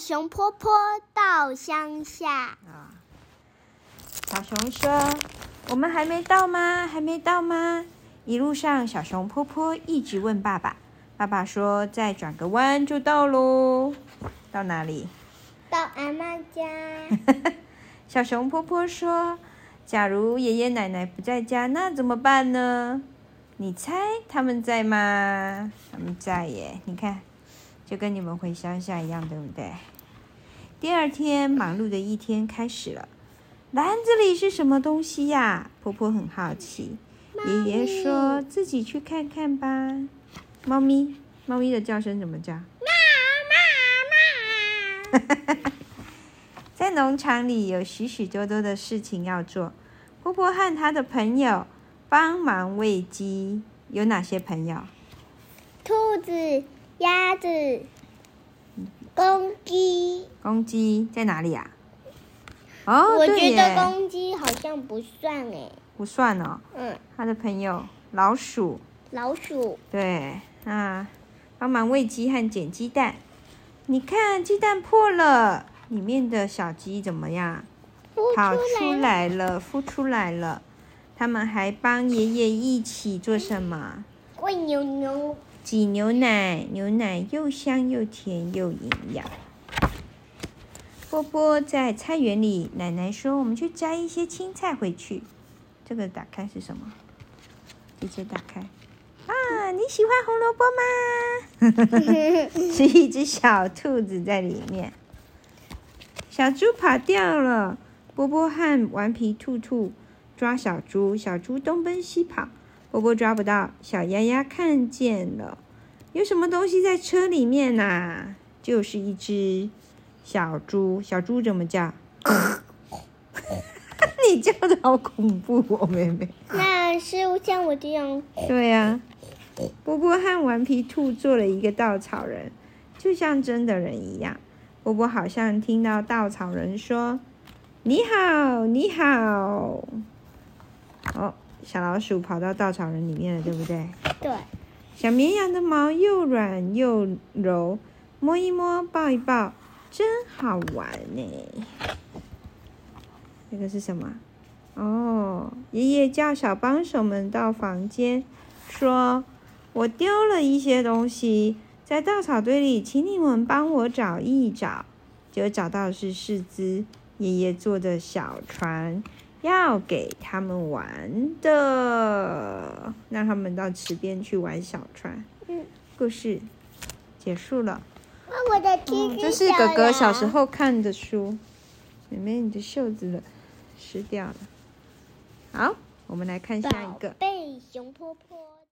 熊婆婆到乡下啊。小熊说：“我们还没到吗？还没到吗？”一路上，小熊婆婆一直问爸爸。爸爸说：“再转个弯就到喽。”到哪里？到阿妈家。小熊婆婆说：“假如爷爷奶奶不在家，那怎么办呢？你猜他们在吗？他们在耶！你看，就跟你们回乡下一样，对不对？”第二天，忙碌的一天开始了。篮子里是什么东西呀？婆婆很好奇。爷爷说：“自己去看看吧。”猫咪，猫咪的叫声怎么叫？喵喵喵！在农场里有许许多多的事情要做。婆婆和她的朋友帮忙喂鸡。有哪些朋友？兔子、鸭子、公鸡。公鸡在哪里呀？哦，我觉得公鸡好像不算诶。不算哦。嗯。他的朋友老鼠。老鼠。对。啊，帮忙喂鸡和捡鸡蛋。你看，鸡蛋破了，里面的小鸡怎么样？跑出来了，孵出来了。他们还帮爷爷一起做什么？喂牛牛。挤牛奶，牛奶又香又甜又营养。波波在菜园里，奶奶说：“我们去摘一些青菜回去。”这个打开是什么？直接打开。啊，你喜欢红萝卜吗？是一只小兔子在里面。小猪跑掉了，波波和顽皮兔兔抓小猪，小猪东奔西跑，波波抓不到。小丫丫看见了，有什么东西在车里面呐？就是一只小猪。小猪怎么叫？你叫的好恐怖哦，妹妹。那是像我这样。对呀。波波和顽皮兔做了一个稻草人，就像真的人一样。波波好像听到稻草人说：“你好，你好。”哦，小老鼠跑到稻草人里面了，对不对？对。小绵羊的毛又软又柔，摸一摸，抱一抱，真好玩呢。这个是什么？哦，爷爷叫小帮手们到房间，说。我丢了一些东西在稻草堆里，请你们帮我找一找。就找到的是四只爷爷做的小船，要给他们玩的，让他们到池边去玩小船。嗯，故事结束了。我的天、嗯，这是哥哥小时候看的书。妹妹，你的袖子了，湿掉了。好，我们来看下一个。宝贝熊坡坡。